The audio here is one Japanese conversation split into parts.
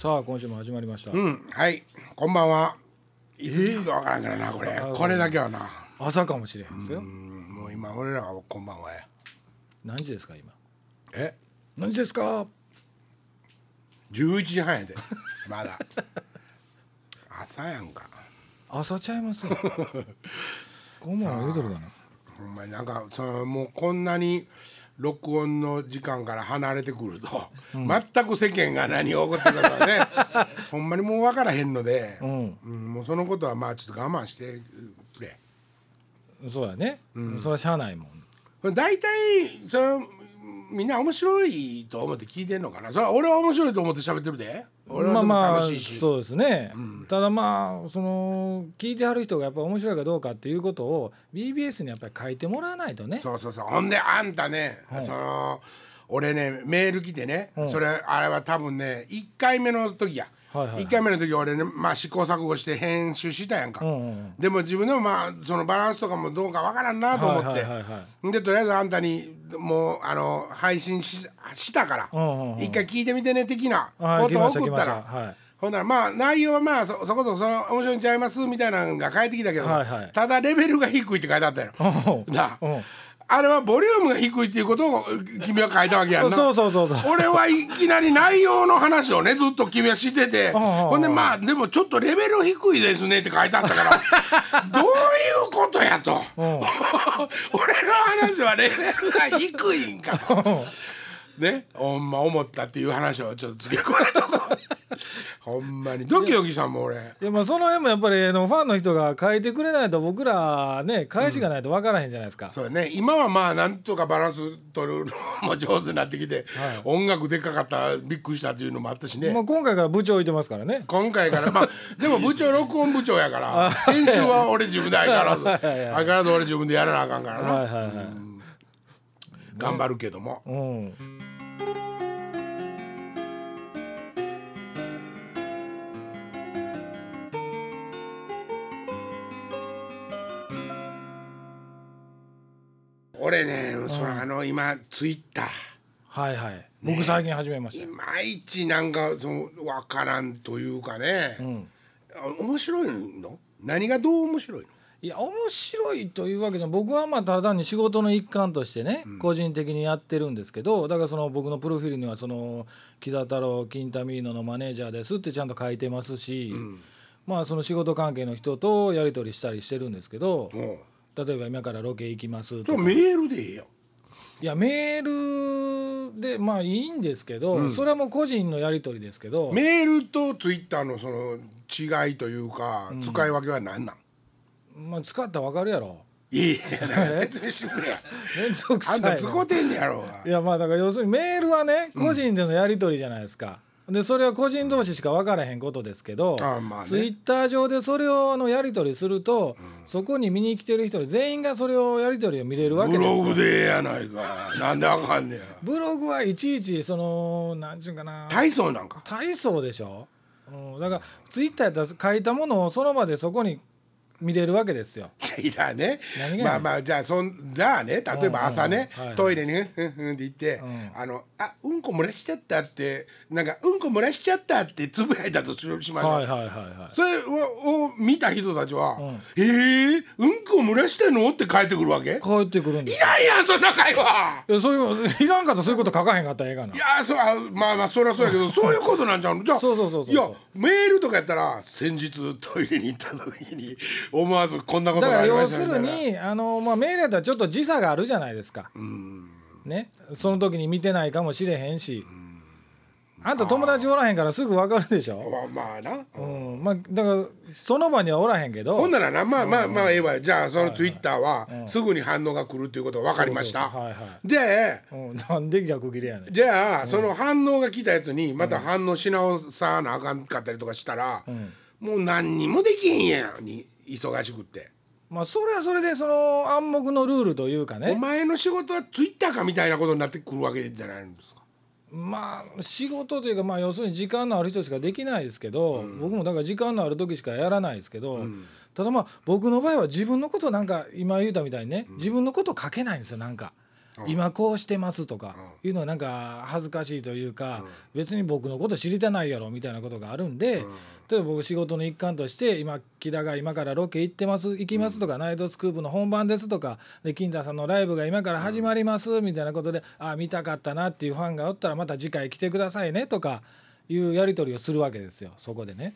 さあ今週も始まりました、うん、はい、こんばんは。いつ聞くかわからんからな、これ、これだけはな。朝かもしれへんですよ、うん、もう今、俺らはこんばんはや。何時ですか今？え、何時ですか？11時半やで。まだ。朝やんか。朝ちゃいますよ こんばんは言うとるかなほんまになんか、その、もうこんなに。録音の時間から離れてくると、全く世間が何が起こってるかね ほんまにもう分からへんので、うん。うんもうそのことはまあちょっと我慢してくれ。そうやね、それはしゃあないもん。大体そのみんな面白いと思って聞いてんのかな？それは俺は面白いと思って喋ってるで。俺はでもまあまあ楽しいし、そうですね、ただまあその聞いてはる人がやっぱ面白いかどうかっていうことを BBS にやっぱり書いてもらわないとね。そうそうそう。ほんであんたね、その俺ねメール来てね、それあれは多分ね1回目の時や、はいはい。はい1回目の時俺ね、まあ、試行錯誤して編集したやんか、うんうんうん。でも自分でもまあそのバランスとかもどうかわからんなと思って、はいはいはいはでとりあえずあんたにもうあの配信ししたから、うんうんうん。一回聞いてみてね的なはいことを送ったら、ほんならまあ内容はまあそそこそこその面白いんちゃいますみたいなのが返ってきたけど、はいはい。ただレベルが低いって書いてあったよ。うん。なあ。うんあれはボリュームが低いっていうことを君は書いたわけやんな。そうそうそうそう。俺はいきなり内容の話をねずっと君はしてて。ほんでまあでもちょっとレベル低いですねって書いてあったから。どういうことやと。俺の話はレベルが低いんかとね。ほんま思ったっていう話をちょっと付け加えとこうほんまに。ドキドキさんも俺。いやまあその辺もやっぱりあのファンの人が書いてくれないと僕らね返しがないと分からへんじゃないですか、そうやね。今はまあなんとかバランス取るのも上手になってきて、はい。音楽でかかったびっくりしたっていうのもあったしね、まあ、今回から部長置いてますからね。今回からまあでも部長録音部長やから 編集は俺自分で相変わらず相変わらず俺自分でやらなあかんからな、はいはいはい、頑張るけども。うん俺ね、そのあの今ツイッター。はいはい。僕最近始めました。よ、いまいちなんかその分からんというかね、うん、あ面白いの？何がどう面白いの？いや面白いというわけじゃ僕はまあただ単に仕事の一環としてね、個人的にやってるんですけどだからその僕のプロフィールにはその木田太郎金田ミーノのマネージャーですってちゃんと書いてますし、まあその仕事関係の人とやり取りしたりしてるんですけどもう例えば今からロケ行きますとか。メールでええやん。いやメールでまあいいんですけど、それはもう個人のやり取りですけど。メールとツイッターのその違いというか、使い分けは何なん？まあ、使ったら分かるやろ。いいや説明してくれや。面倒くさあんた使うてんねやろ。いやまあだから要するにメールはね個人でのやり取りじゃないですか。でそれは個人同士しか分からへんことですけど、あまあね。ツイッター上でそれをあのやり取りすると、そこに見に来てる人全員がそれをやり取りを見れるわけブですよ。ログでええやないか。なんであかんねや。ブログはいちいちそのなんちゅうんかな。体操なんか。体操でしょ、うん、だからツイッターやったら書いたものをその場でそこに見れるわけですよ。いやねまあまあじゃあそんじゃあね例えば朝ねうんうんはいトイレにふんふんって言ってんあのあうんこ漏らしちゃったってなんかうんこ漏らしちゃったってつぶやいたとししましょうはいはいはいはい。それをを見た人たちはん「えー、うんこ漏らしてんの?」って帰ってくるわけ？い帰ってくるんですよ。やいやそんな会話いやそういう いらんかったらそういうこと書かへんかったらええかな。いやそうあまあまあそりゃそうやけど そういうことなんじゃんじゃあそうそうそうそういやメールとかやったら先日トイレに行った時に思わずこんなことだから要するにあの、まあ、メールやったらちょっと時差があるじゃないですか、ね、その時に見てないかもしれへんし、あんた友達おらへんからすぐ分かるでしょ、まあまあな、うん。まあ、だからその場にはおらへんけど。ほんならなまあまあまあええわ。じゃあそのツイッターはすぐに反応が来るっていうことは分かりました。でうん、なんで逆切れやねん。じゃあその反応が来たやつにまた反応し直さなあかんかったりとかしたら、もう何にもできへんやんに忙しくって。まあそれはそれでその暗黙のルールというかおね前の仕事はツイッターかみたいなことになってくるわけじゃないんですか？まあ仕事というかまあ要するに時間のある人しかできないですけど、僕もだから時間のある時しかやらないですけど、ただまあ僕の場合は自分のことなんか今言うたみたいにね、自分のこと書けないんですよなんか。今こうしてますとかいうのはなんか恥ずかしいというか、別に僕のこと知りたないやろみたいなことがあるんで、例えば僕仕事の一環として今木田が今からロケ行ってます行きますとか、ナイトスクープの本番ですとかで金田さんのライブが今から始まりますみたいなことで、ああ見たかったなっていうファンがおったらまた次回来てくださいねとかいうやり取りをするわけですよそこでね。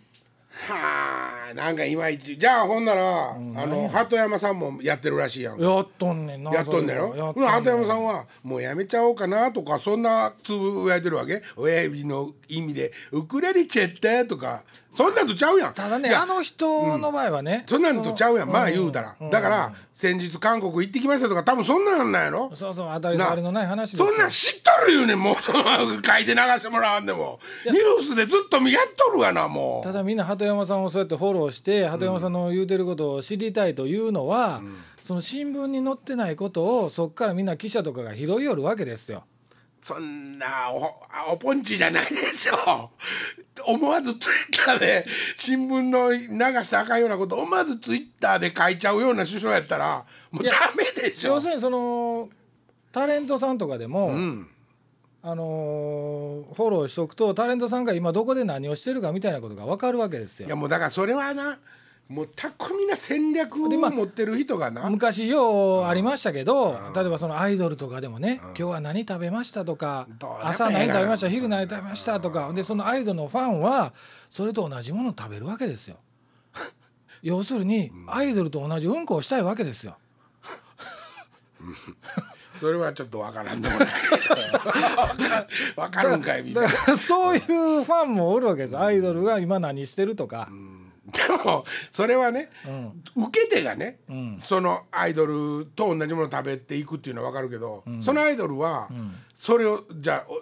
はあなんかいまいち。じゃあほんなら、あの鳩山さんもやってるらしいやんやっとんねんなやっとんねんやろ？鳩山さんはもうやめちゃおうかなとかそんなつぶやいてるわけ？親指の意味で「ウクレレチェッテ」とかそんなんとちゃうやん。ただねあの人の場合はね、そんなんとちゃうやん。まあ言うたら、だから先日韓国行ってきましたとか多分そんなんなんやろ？そうそう当たり障りのない話ですよ。そんなん知っとるよねもう。書いて流してもらわんでも。ニュースでずっとやっとるがなもう。ただみんな鳩山さんをそうやってフォローして鳩山さんの言うてることを知りたいというのは、その新聞に載ってないことをそっからみんな記者とかが拾いよるわけですよ。そんなおおポンチじゃないでしょ。思わずツイッターで新聞の流したらあかんようなこと思わずツイッターで書いちゃうような首相やったらもうダメでしょ。要するにそのタレントさんとかでも、うん。あのーフォローしとくとタレントさんが今どこで何をしてるかみたいなことが分かるわけですよ。いや。もうだからそれはなもう巧みな戦略を持ってる人がな、昔ようありましたけど、例えばそのアイドルとかでもね、今日は何食べましたとか朝何食べました昼何食べましたとかでそのアイドルのファンはそれと同じものを食べるわけですよ。要するにアイドルと同じうんこをしたいわけですよ。それはちょっとわからんでもない。わかるんかいみたいな。だからそういうファンもおるわけです。アイドルが今何してるとか。でもそれはね、うん受け手がね、ん。そのアイドルと同じものを食べていくっていうのは分かるけど、そのアイドルはん。それをじゃあお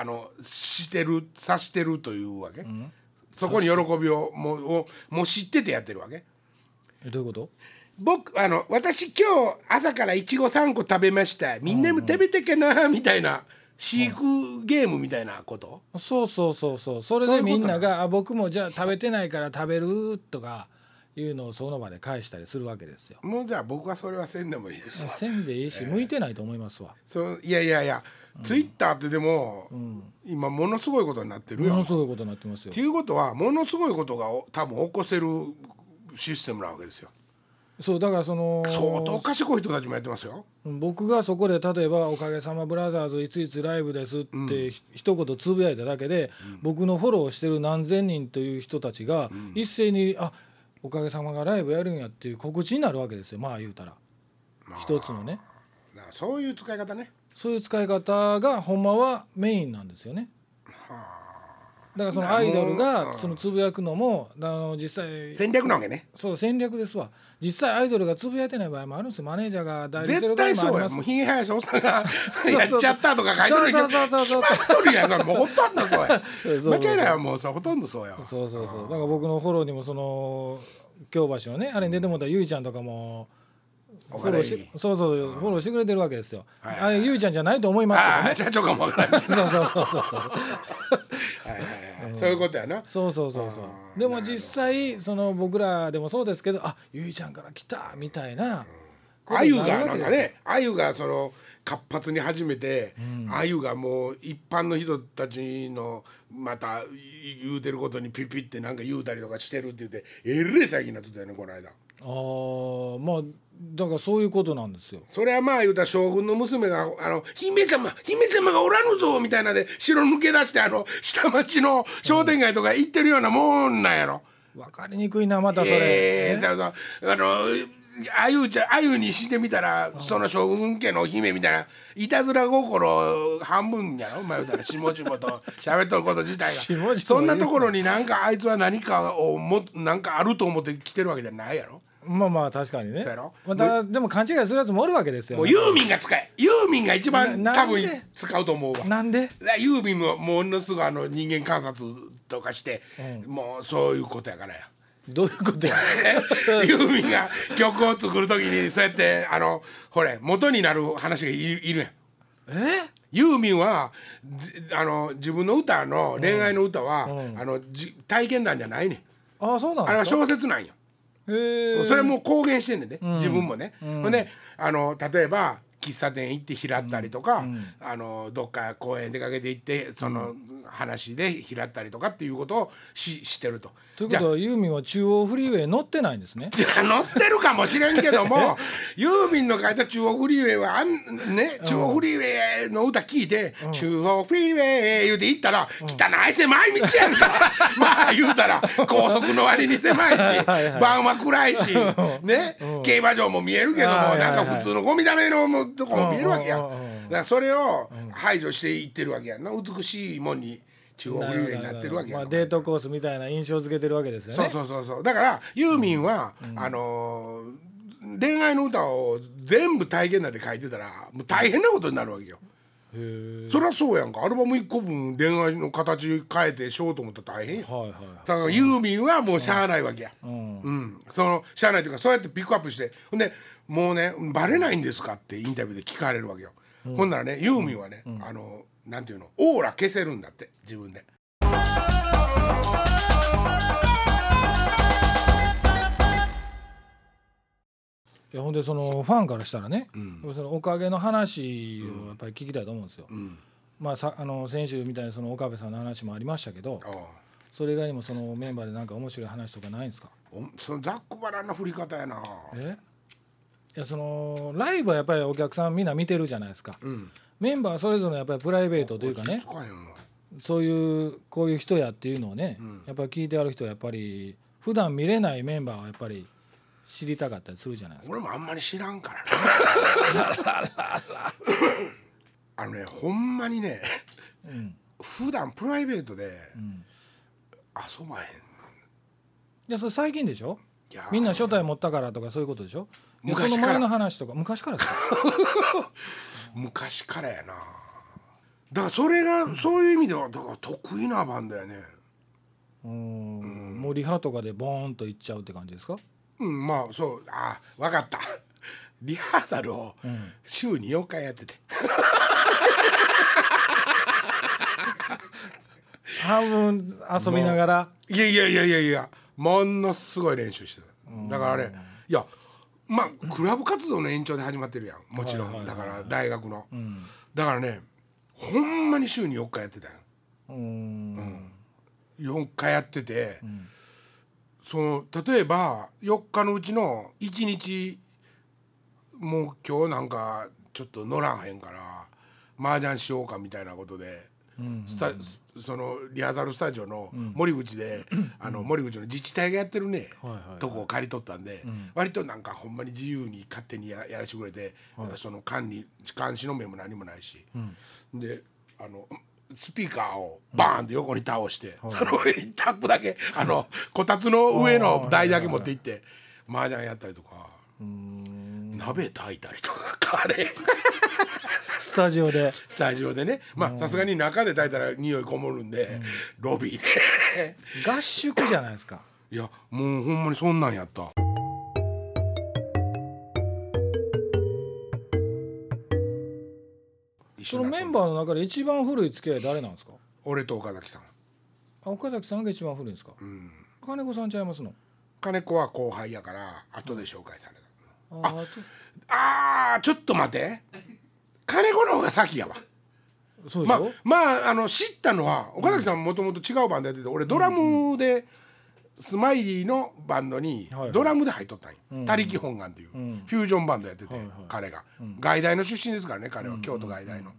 あのしてるさしてるというわけ、そこに喜びをもうをもう知っててやってるわけ？えどういうこと？僕あの私今日朝からいちご3個食べました。みんなも食べてけなみたいな飼育ゲームみたいなこと、そうそうそうそうそれそういうことでみんながあ僕もじゃあ食べてないから食べるとかいうのをその場で返したりするわけですよ。もうじゃあ僕はそれはせんでもいいですわせんでいいし向いてないと思いますわ。そういやいやいや、ツイッターってでも、今ものすごいことになってるよ。っものすごいことになってますよて。いうことはものすごいことがお多分起こせるシステムなわけですよ。そうだからその相当賢い人たちもやってますよ。僕がそこで例えば「おかげさまブラザーズいついつライブです」ってひ一言つぶやいただけで、僕のフォローしてる何千人という人たちが一斉に「あおかげさまがライブやるんや」っていう告知になるわけですよ。まあ言うたら。一つのね。そういう使い方ね。そういう使い方がほんまはメインなんですよね。だからそのアイドルがそのつぶやくのもあの実際戦略なわけね。そう戦略ですわ実際アイドルがつぶやいてない場合もあるんですよマネージャーが代理して絶る場合対そうや。もありますもうひげ生やしおっさんがそうやっちゃったとか書いてるそうそうそうそうそう決まっとるやん。それもうほとんどそうや。そうそう間違いないわもうさほとんどそうやわ。そうそうそうだから僕のフォローにもその京橋のねあれに出てもらったゆいちゃんとかもおフォローしそうそうフォローしてくれてるわけですよ、はいあれゆいちゃんじゃないと思いますけどね社長かもわからない。そうそうそうそうそうはいはいはい。そういうことやな。そうそうそうそう。でも実際その僕らでもそうですけどあゆいちゃんから来たみたいなあゆがになんかねあゆがその活発に始めてあゆがもう一般の人たちのまた言うてることにピピってなんか言うたりとかしてるって言ってえれえ最近になっとったよねこの間。あーまあだからそういうことなんですよ。それはまあ言うたら将軍の娘が「あの姫様姫様がおらぬぞ」みたいなで城抜け出してあの下町の商店街とか行ってるようなもんなんやろ。分かりにくいなまたそれ、ええあのあゆちゃんあゆにしてみたらその将軍家の姫みたいないたずら心半分やろお前言うたら下々と喋っとること自体が。そんなところになんかあいつは何かをもなんかあると思って来てるわけじゃないやろまあまあ確かにね。そうやろ？またでも勘違いするやつもおるわけですよ。もうユーミンが使え。ユーミンが一番な多分なんで？使うと思うわ。なんで？だからユーミンもものすごいあの人間観察とかして、もうそういうことやからや。どういうことや？ユーミンが曲を作る時にそうやってあのほれ元になる話がいるいるやん。え？ユーミンはじあの自分の歌の恋愛の歌は、うん。あのじ体験談じゃないねん。ああそうなんあれはですか小説なんよ、それもう公言してんねんね、自分もね、ほんであの例えば喫茶店行って拾ったりとか、うん。あのどっか公園出かけて行ってその話で拾ったりとかっていうことをししてると。ということはユーミンは中央フリーウェイ乗ってないんですね。乗ってるかもしれんけども ユーミンの書いた中央フリーウェイはあんね中央フリーウェイの歌聞いて「中央フリーウェイ」言うて行ったら「汚い狭い道やんか」まあ言うたら高速の割に狭いしはいはい。晩は暗いしね。競馬場も見えるけどもはいはいはいなんか普通のゴミだめのとこも見えるわけやん。うんうんうんうん。だからそれを排除していってるわけやんな。美しいもんに中央フリーウェイになってるわけまあ、デートコースみたいな印象付けてるわけですよね。そうそうそうそう。だからユーミンは、あのー恋愛の歌を全部体験なんて書いてたらもう大変なことになるわけよ。そりゃそうやんか。アルバム1個分恋愛の形変えてしようと思ったら大変や。はいはいだからユーミンはもうしゃあないわけや。うん。うん、そのしゃあないというかそうやってピックアップして。ほんでもうねバレないんですかってインタビューで聞かれるわけよ。ほんならねユーミンはね、あのなんていうの？オーラ消せるんだって自分で。いやほんでそのファンからしたらね、ん。そのおかげの話をやっぱり聞きたいと思うんですよ。うん、まあさあの先週みたいにその岡部さんの話もありましたけどそれ以外にもそのメンバーでなんか面白い話とかないんですか？おそのざっくばらんな振り方やな。え？いやそのライブはやっぱりお客さんみんな見てるじゃないですか。うん。メンバーそれぞれのやっぱりプライベートというかね。そういうこういう人やっていうのをね、ん。やっぱり聞いてある人はやっぱり普段見れないメンバーはやっぱり知りたかったりするじゃないですか。俺もあんまり知らんからなあのねほんまにねうん。普段プライベートでうん、遊ばへん。いやそれ最近でしょ？みんな初代持ったからとかそういうことでしょ？昔から。の前の話とか昔から 昔からやな。だからそれがそういう意味ではだから得意なバンドやね。うん。もうリハとかでボーンといっちゃうって感じですか？うんまあそう。あ分かった。リハーサルをん。週に4回やってて、半分遊びながら？いやいやいやいやいやものすごい練習してた。だからねいやまあクラブ活動の延長で始まってるやん。もちろん。だから大学の。うん。だからねほんまに週に4日やってたようん。4日やっててん。その例えば4日のうちの1日もう今日なんかちょっと乗らんへんから麻雀しようかみたいなことでうんスタそのリハーサルスタジオの森口で、あの森口の自治体がやってるね、とこを借り取ったんで、割となんかほんまに自由に勝手にややらせてくれて、その管理監視の目も何もないし、であのスピーカーをバーンって横に倒して、その上にタップだけあのこたつの上の台だけ持って行って麻雀やったりとか、鍋炊いたりとかカレー。スタジオで。スタジオでね。まあさすがに中で炊いたら匂いこもるんで、ロビーで。合宿じゃないですか。いやもうほんまにそんなんやった。そのメンバーの中で一番古い付き合い誰なんですか？俺と岡崎さん、あ岡崎さんが一番古いんですか？うん、金子さんちゃいますの？金子は後輩やから後で紹介された、ああちょっと待って。金子の方が先やわ。とそうでしょ、まあまああの知ったのは岡崎さんもともと違うバンドやってて俺ドラムで、スマイリーのバンドにはいはい。ドラムで入っとったんよ。うん「他力本願」っていう、ん。フュージョンバンドやってて、はいはい。彼が、外大の出身ですからね彼は、京都外大の。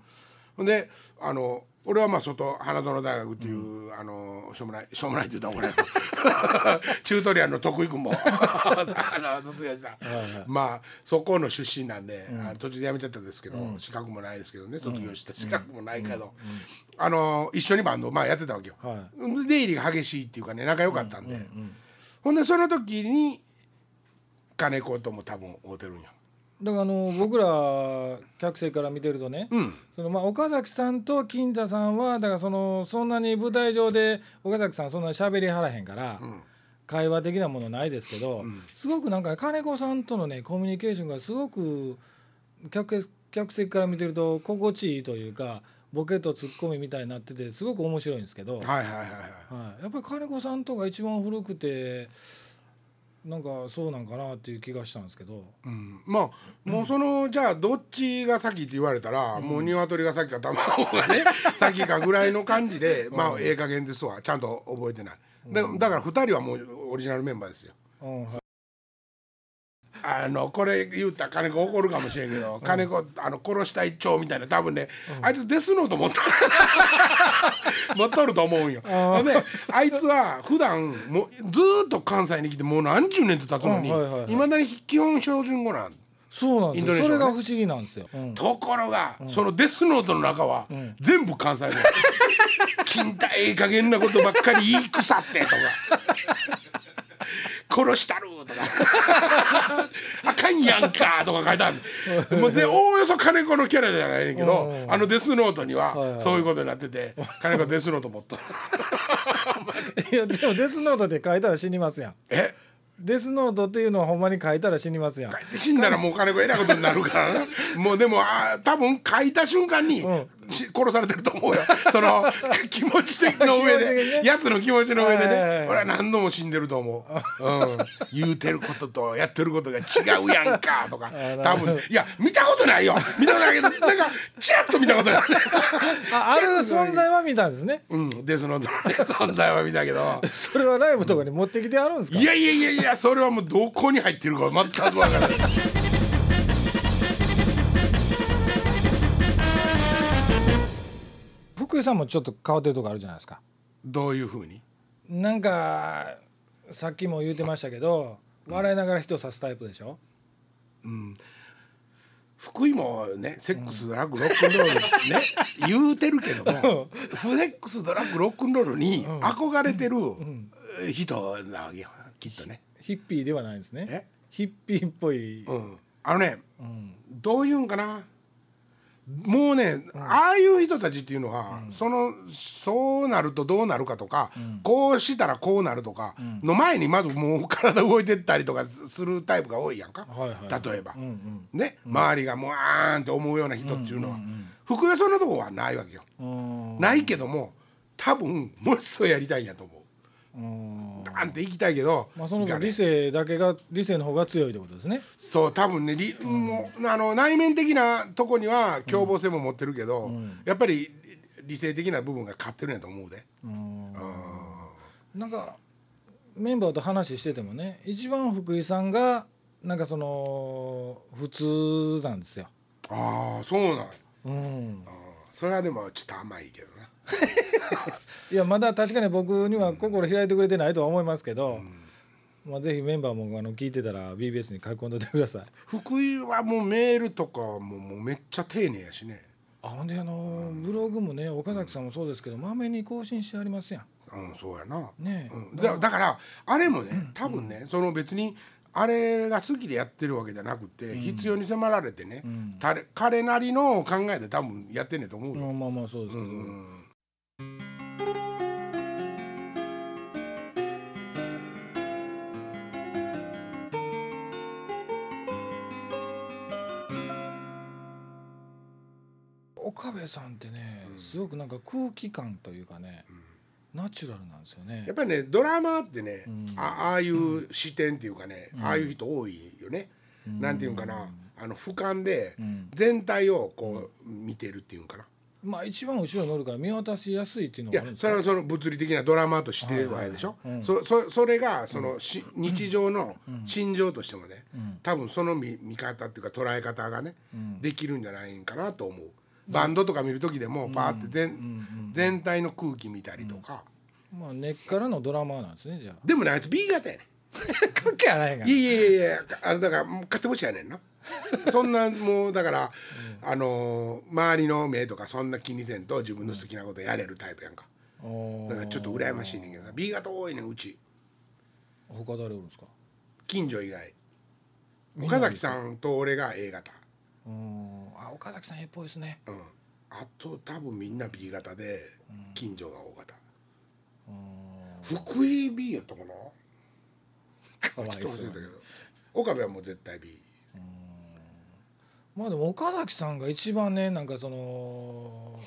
ほんであの俺はまあ外花園大学っていう、あのしょうもないしょうもないって言ったら怒られるチュートリアルの徳井君も。あの卒業した、はい。まあそこの出身なんで、あの途中で辞めちゃったんですけど、資格もないですけどね卒業した。資格もないけど、あの一緒にバンド、まあ、やってたわけよ。は出入りが激しいっていうかね仲良かったんで、い、うんほんでその時に金子とも多分会うてるんや。だからあの僕ら客席から見てるとね、うん。そのまあ岡崎さんと金太さんはだからそのそんなに舞台上で岡崎さんそんなに喋りはらへんから、うん。会話的なものないですけど、ん。すごくなんかね金子さんとのねコミュニケーションがすごく客客席から見てると心地いいというかボケとツッコミみたいになっててすごく面白いんですけど、はいはいはいはい。はい、やっぱり金子さんとが一番古くてなんかそうなんかなっていう気がしたんですけど。うん、まあもうそのじゃあどっちが先って言われたら、もう鶏が先か卵がね 先かぐらいの感じでまあええ加減ですわ。ちゃんと覚えてない。だだから2人はもうオリジナルメンバーですよ。うん。はいあのこれ言うたら金子怒るかもしれんけど、金子あの殺したい蝶みたいな多分ね、あいつデスノート持っとる。持っとると思うんよ。あであいつは普段もうずーっと関西に来てもう何十年と経つのにいうんはいはいはい。まだに基本標準語なん。そうなんですよ。ね。それが不思議なんですよ、うん。ところが、そのデスノートの中は、ん。全部関西弁 金太ええ加減なことばっかり言い腐ってとか殺したるとか。あかんやんかとか書いてある。もうでおおよそ金子のキャラじゃないねんけど、うん。あのデスノートにはそういうことになってて金子デスノート持った。いやでもデスノートで書いたら死にますやん。え？デスノートっていうのはほんまに書いたら死にますやん。書いて死んだらもう金子えらいことになるからな。もうでもあー多分書いた瞬間に、うん。し殺されてると思うよ。その気持ち的の上で、ね。やつの気持ちの上でね、俺は何度も死んでると思う、うん、言うてることとやってることが違うやんかとか。ー多分いや見たことないよ。見たことないけど なんかチラッと見たことあるあある存在は見たんですね。うん。でその 存在は見たけど。それはライブとかに持ってきてあるんですか？いやいやいやいやそれはもうどこに入ってるか全くわからない福井さんもちょっと変わってるとこあるじゃないですか。どういうふうに？なんかさっきも言うてましたけど笑いながら人を刺すタイプでしょ？福井もねセックスドラッグロックンロールね言うてるけどもフレックスドラッグロックンロールに憧れてる人なわけよきっとね。ヒッピーではないんですね。え？ヒッピーっぽい、うん、あのねうん。どういうんかな？もうね、ああいう人たちっていうのは、そのそうなるとどうなるかとか、こうしたらこうなるとかの前にまずもう体動いてったりとかするタイプが多いやんか、はいはい例えば。うんうん。ね、周りがもうあーんって思うような人っていうのは、福井はそんなとこはないわけよ。うん。ないけども多分ものすごいやりたいんやと思う。うん。ダーンって行きたいけど、まあその理性だけが理性の方が強いってことですね。そう多分ねり、もうあの内面的なとこには凶暴性も持ってるけど、やっぱり理性的な部分が勝ってるんやと思うで。うん。なんかメンバーと話しててもね一番福井さんがなんかその普通なんですよ。ああそうなんや。うん、あーそれはでもちょっと甘いけどな。いやまだ確かに僕には心開いてくれてないとは思いますけど、まあ、ぜひメンバーもあの聞いてたら BBS に書き込んでてください。福井はもうメールとかももうめっちゃ丁寧やしね。あほんであのブログもね岡崎さんもそうですけどまめに更新してありますやん。うんそうやな。ねえうん、だだからあれもね多分ね、その別にあれが好きでやってるわけじゃなくて、必要に迫られてね、んたれ彼なりの考えで多分やってんねんと思うよ。うんまあまあそうですけど、うん部さんってね、すごくなんか空気感というかね、ナチュラルなんですよね。やっ。ぱりねドラマってね、ん。あああいう視点っていうかね、ああいう人多いよね。なんていうんかなあの俯瞰でん。全体をこう見てるっていうんかな。まあ一番後ろに乗るから見渡しやすいっていうのいやがあるんですか？それはその物理的なドラマとしてるわけでしょ、はいはいはいそそそれがそのし、日常の心情としてもね、ん。多分その見見方っていうか捉え方がね、できるんじゃないんかなと思うバンドとか見る時でもパーって全,、全体の空気見たりとか、まあ根っからのドラマーなんですねじゃあ。でもねあいつ B 型やね 関係はないがんいやいやいやあのだから勝手星やねんな。そんなもうだから、あのー周りの目とかそんな気にせんと自分の好きなことやれるタイプやんか。おーだからちょっと羨ましいねんけどな B 型多いねんうち。他誰おるんですか？近所以外。岡崎さんと俺が A 型、うん。あ岡崎さんえっぽいですね。うん、あと多分みんな B 型で近所が O 型、福井 B やったかな？かわいちょっと忘そうれたけど。岡部はもう絶対 B まあでも岡崎さんが一番ねなんかその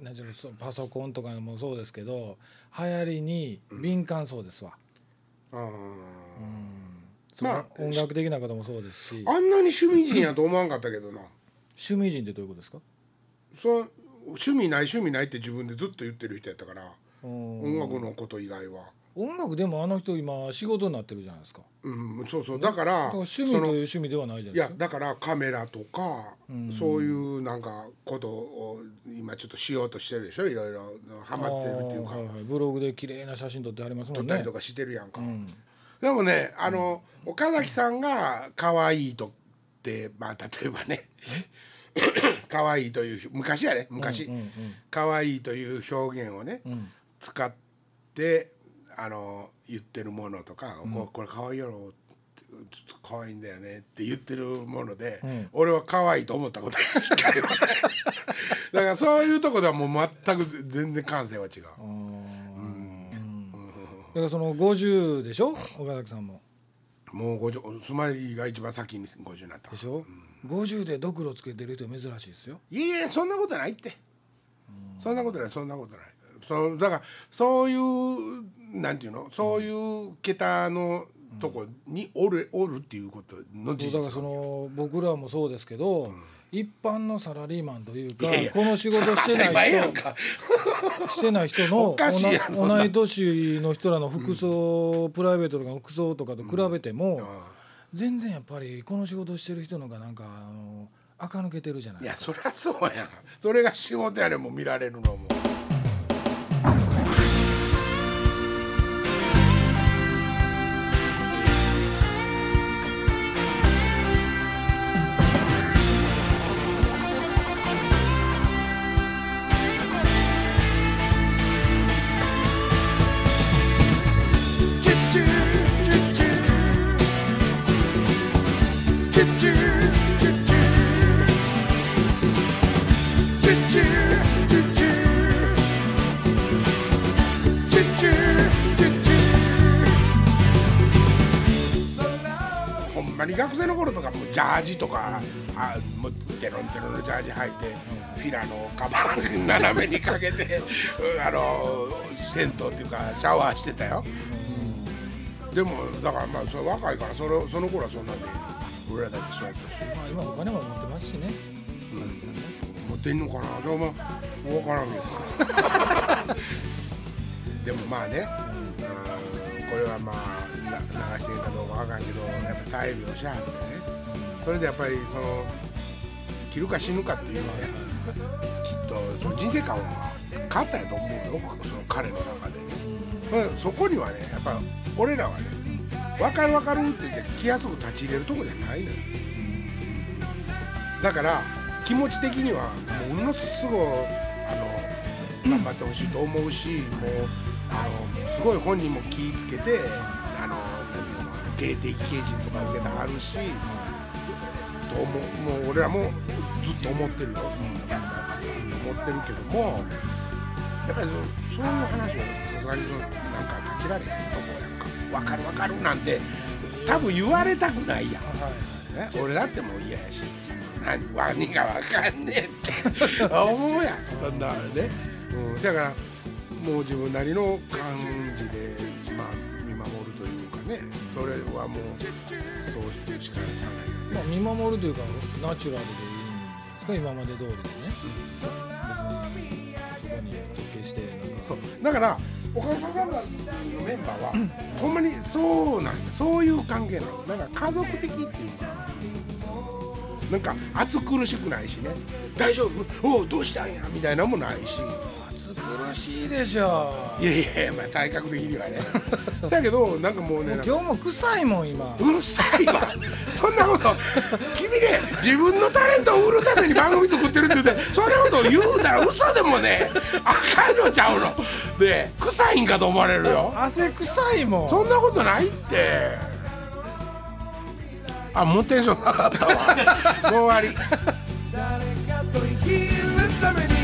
何ていうのパソコンとかもそうですけど流行りに敏感そうですわ。うん。そうまあ音楽的なこともそうですし。あんなに趣味人やと思わんかったけどな。趣味人ってどういうことですか？そう趣味ない趣味ないって自分でずっと言ってる人やったからうん。音楽のこと以外は。音楽でもあの人今仕事になってるじゃないですか。うんそうそう。だからだから趣味という趣味ではないじゃいやないですか。だからカメラとか、そういうなんかことを今ちょっとしようとしてるでしょ？いろいろハマってるっていうか、はいはい、ブログで綺麗な写真撮ってありますもんね。撮ったりとかしてるやんか、んでもねあの、岡崎さんが可愛いとってまあ例えばね 可愛いという昔やね昔、うんうん。可愛いという表現をね、ん。使ってあの言ってるものとか、ここれ可愛いやろちょっと可愛いんだよねって言ってるもので、ん。俺は可愛いと思ったことな だからそういうとこではもう全く全然感性は違う。だからその50でしょ？岡崎さんも。もう50スマイリーが一番先に50になった。でしょ、50でドクロつけてる人珍しいですよ。いやいやそんなことないって、そんなことないそんなことない。そだからそういうなんていうの？そういう桁のとこにおるおるっていうことの事実だからその僕らもそうですけど、一般のサラリーマンというかこの仕事してない人してない人の同同い年の人らの服装、プライベートとか服装とかと比べても、全然やっぱりこの仕事してる人のがなんかあの垢抜けてるじゃないいやそりゃそうやん。それが仕事やねんもう見られるのも。ャージとかあもうテロンテロンのジャージ履いてフィラのカバン斜めにかけてうん あの銭湯っていうかシャワーしてたよ、でもだからまあそれ若いからそれその頃はそんなんで俺らだってそうやったし。まあ、今お金も持ってますしね、持ってんのかな？でもまあ分からんけど。でもまあね、うん、これはまあな流していいかどうか分からんけどやっぱ大病しはってねそれでやっぱりその生きるか死ぬかっていうのはねきっとその人生観は変わったんやと思うよその彼の中で。ねそこにはねやっぱ俺らはね分かる分かるって言って気安く立ち入れるとこじゃないのよ。だから気持ち的にはものすごいあの頑張ってほしいと思うしもうあのすごい本人も気ぃつけてあのなんていうの定定期検診とか受けたはるしもう俺らもずっと思ってる。よ、うん、やったらよかったと思ってるけどもやっぱりそそういう話はさすがになんか立ちられへんとこやんか。分かる分かるなんて多分言われたくないやん。ね、俺だってもう嫌やし。何何がわかんねえって。思うやん。そんなのね、うん、だからもう自分なりの感じで、まあ、見守るというかね。それはもうそうしてるしかないまあ、見守るというかナチュラルでいいんですか？今まで通りでね、別にそこに決してなん。かそう。だから岡山ガガのメンバーは ほんまにそうなんだそういう関係なのなんか家族的っていうか。なんか暑苦しくないしね。大丈夫？おおどうしたんや？みたいなのもないし。暑苦しいでしょ。いやいやまあ、体格的にはね。だけどなんかもうね今日も臭いもん今。うるさいわ。そんなこと君ね自分のタレントを売るために番組作ってるって言ってそんなこと言うたら嘘でもねあかんのちゃうの。で臭いんかと思われるよ。汗臭いもん。そんなことないって。あもうテンションなかったわ。もう終わり。誰かと生きるために